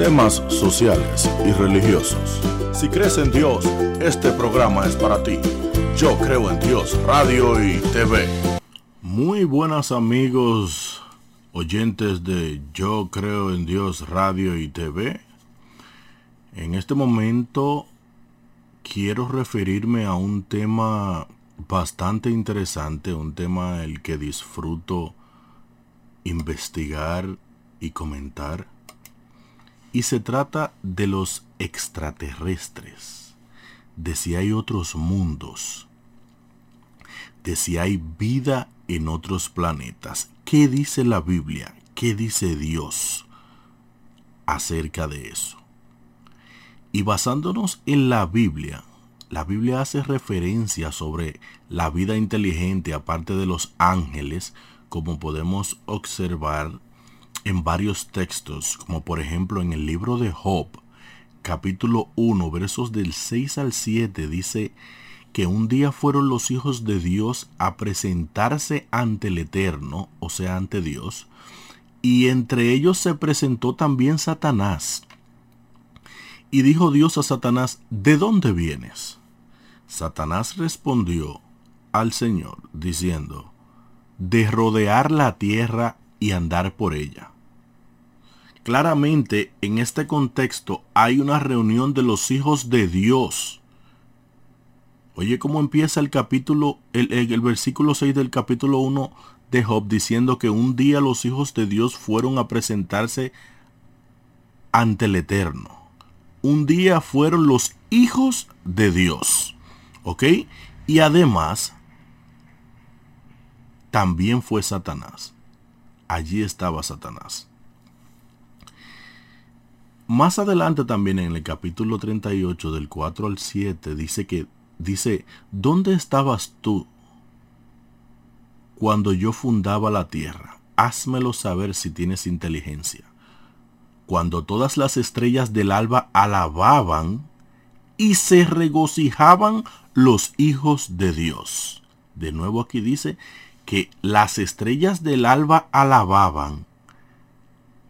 temas sociales y religiosos. Si crees en Dios, este programa es para ti. Yo creo en Dios, radio y TV. Muy buenas amigos, oyentes de Yo creo en Dios, radio y TV. En este momento quiero referirme a un tema bastante interesante, un tema el que disfruto investigar y comentar. Y se trata de los extraterrestres, de si hay otros mundos, de si hay vida en otros planetas. ¿Qué dice la Biblia? ¿Qué dice Dios acerca de eso? Y basándonos en la Biblia, la Biblia hace referencia sobre la vida inteligente aparte de los ángeles, como podemos observar en varios textos, como por ejemplo en el libro de Job, capítulo 1, versos del 6 al 7, dice que un día fueron los hijos de Dios a presentarse ante el Eterno, o sea, ante Dios, y entre ellos se presentó también Satanás. Y dijo Dios a Satanás, ¿de dónde vienes? Satanás respondió al Señor, diciendo, de rodear la tierra y andar por ella. Claramente en este contexto hay una reunión de los hijos de Dios. Oye cómo empieza el capítulo, el, el, versículo 6 del capítulo 1 de Job diciendo que un día los hijos de Dios fueron a presentarse ante el Eterno. Un día fueron los hijos de Dios. ¿Ok? Y además, también fue Satanás. Allí estaba Satanás. Más adelante también en el capítulo 38 del 4 al 7 dice que dice, ¿dónde estabas tú cuando yo fundaba la tierra? Házmelo saber si tienes inteligencia. Cuando todas las estrellas del alba alababan y se regocijaban los hijos de Dios. De nuevo aquí dice que las estrellas del alba alababan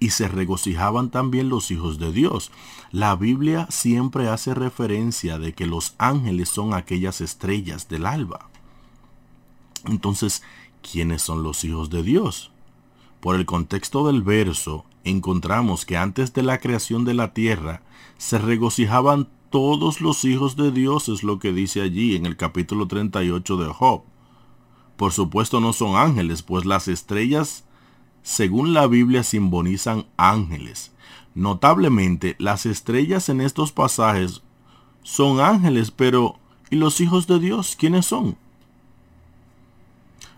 y se regocijaban también los hijos de Dios. La Biblia siempre hace referencia de que los ángeles son aquellas estrellas del alba. Entonces, ¿quiénes son los hijos de Dios? Por el contexto del verso, encontramos que antes de la creación de la tierra, se regocijaban todos los hijos de Dios, es lo que dice allí en el capítulo 38 de Job. Por supuesto no son ángeles, pues las estrellas, según la Biblia, simbolizan ángeles. Notablemente, las estrellas en estos pasajes son ángeles, pero ¿y los hijos de Dios quiénes son?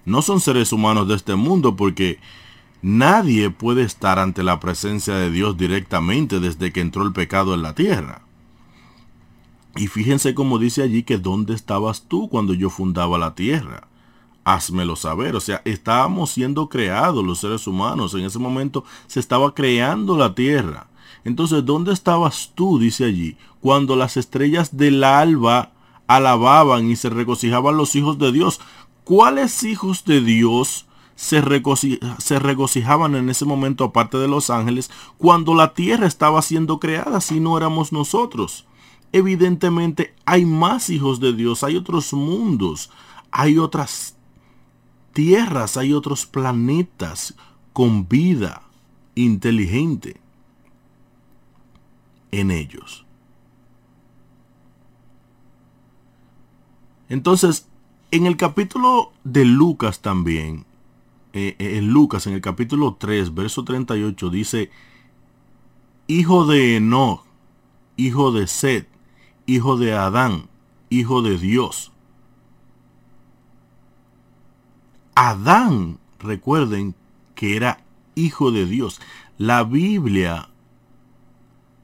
No son seres humanos de este mundo porque nadie puede estar ante la presencia de Dios directamente desde que entró el pecado en la tierra. Y fíjense como dice allí que dónde estabas tú cuando yo fundaba la tierra. Házmelo saber. O sea, estábamos siendo creados los seres humanos. En ese momento se estaba creando la tierra. Entonces, ¿dónde estabas tú? Dice allí. Cuando las estrellas del alba alababan y se regocijaban los hijos de Dios. ¿Cuáles hijos de Dios se, se regocijaban en ese momento aparte de los ángeles cuando la tierra estaba siendo creada si no éramos nosotros? evidentemente hay más hijos de Dios, hay otros mundos, hay otras tierras, hay otros planetas con vida inteligente en ellos. Entonces, en el capítulo de Lucas también, eh, eh, en Lucas, en el capítulo 3, verso 38, dice, hijo de Enoch, hijo de Seth, hijo de Adán, hijo de Dios. Adán, recuerden que era hijo de Dios. La Biblia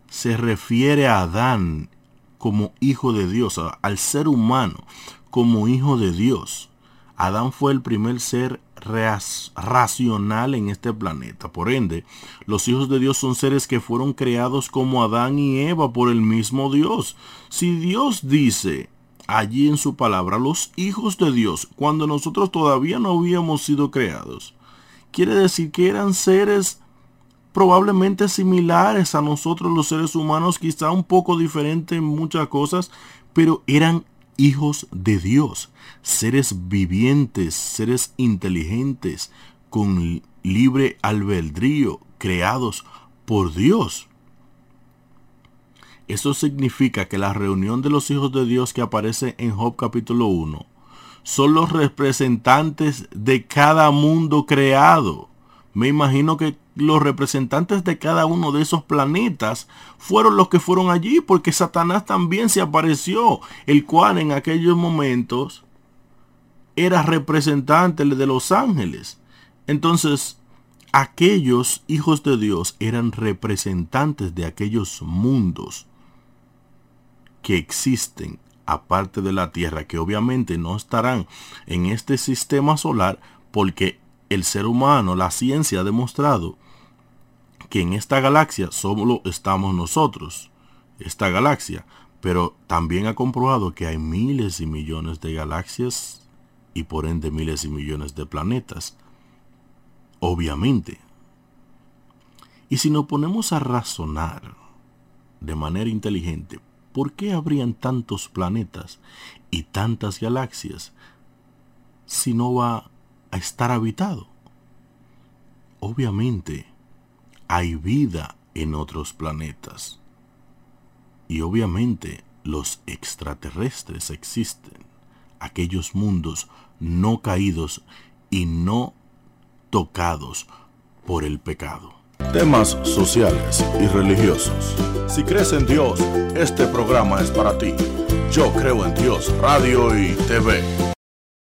se refiere a Adán como hijo de Dios, al ser humano como hijo de Dios. Adán fue el primer ser racional en este planeta. Por ende, los hijos de Dios son seres que fueron creados como Adán y Eva por el mismo Dios. Si Dios dice allí en su palabra, los hijos de Dios, cuando nosotros todavía no habíamos sido creados, quiere decir que eran seres probablemente similares a nosotros los seres humanos, quizá un poco diferentes en muchas cosas, pero eran hijos de Dios, seres vivientes, seres inteligentes, con libre albedrío, creados por Dios. Eso significa que la reunión de los hijos de Dios que aparece en Job capítulo 1 son los representantes de cada mundo creado. Me imagino que los representantes de cada uno de esos planetas fueron los que fueron allí porque Satanás también se apareció, el cual en aquellos momentos era representante de los ángeles. Entonces, aquellos hijos de Dios eran representantes de aquellos mundos que existen aparte de la Tierra, que obviamente no estarán en este sistema solar porque el ser humano, la ciencia ha demostrado que en esta galaxia solo estamos nosotros, esta galaxia, pero también ha comprobado que hay miles y millones de galaxias y por ende miles y millones de planetas. Obviamente. Y si nos ponemos a razonar de manera inteligente, ¿por qué habrían tantos planetas y tantas galaxias si no va a estar habitado? Obviamente, hay vida en otros planetas. Y obviamente los extraterrestres existen, aquellos mundos no caídos y no tocados por el pecado temas sociales y religiosos. Si crees en Dios, este programa es para ti. Yo creo en Dios, radio y TV